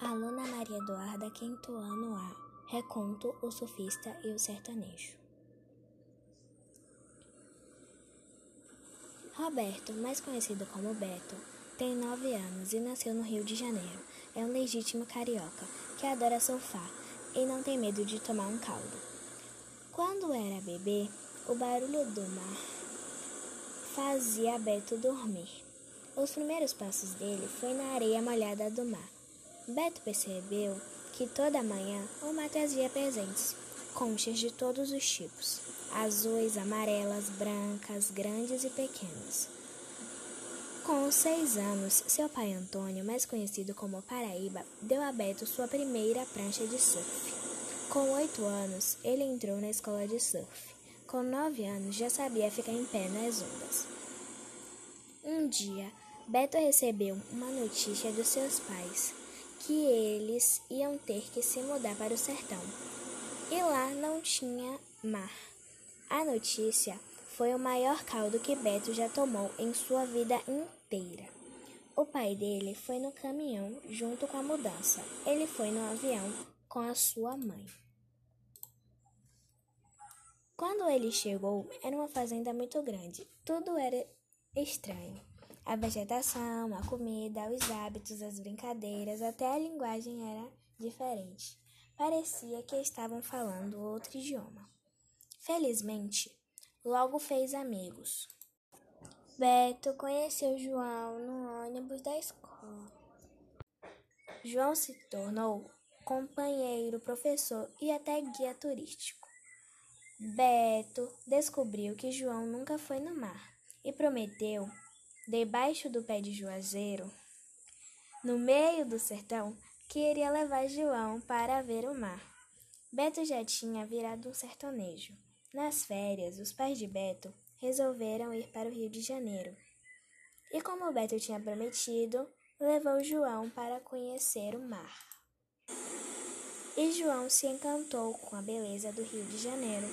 Aluna Maria Eduarda, quinto ano A. Reconto, o sofista e o sertanejo. Roberto, mais conhecido como Beto, tem nove anos e nasceu no Rio de Janeiro. É um legítimo carioca que adora surfar e não tem medo de tomar um caldo. Quando era bebê, o barulho do mar fazia Beto dormir. Os primeiros passos dele foi na areia molhada do mar. Beto percebeu que toda manhã o mar trazia presentes, conchas de todos os tipos, azuis, amarelas, brancas, grandes e pequenas. Com seis anos, seu pai Antônio, mais conhecido como Paraíba, deu a Beto sua primeira prancha de surf. Com oito anos, ele entrou na escola de surf. Com nove anos, já sabia ficar em pé nas ondas. Um dia, Beto recebeu uma notícia dos seus pais que eles iam ter que se mudar para o sertão. E lá não tinha mar. A notícia foi o maior caldo que Beto já tomou em sua vida inteira. O pai dele foi no caminhão junto com a mudança. Ele foi no avião com a sua mãe. Quando ele chegou, era uma fazenda muito grande. Tudo era estranho. A vegetação, a comida, os hábitos, as brincadeiras, até a linguagem era diferente. Parecia que estavam falando outro idioma. Felizmente, logo fez amigos. Beto conheceu João no ônibus da escola. João se tornou companheiro, professor e até guia turístico. Beto descobriu que João nunca foi no mar e prometeu debaixo do pé de juazeiro, no meio do sertão, que iria levar João para ver o mar. Beto já tinha virado um sertanejo. Nas férias, os pais de Beto resolveram ir para o Rio de Janeiro. E como Beto tinha prometido, levou João para conhecer o mar. E João se encantou com a beleza do Rio de Janeiro.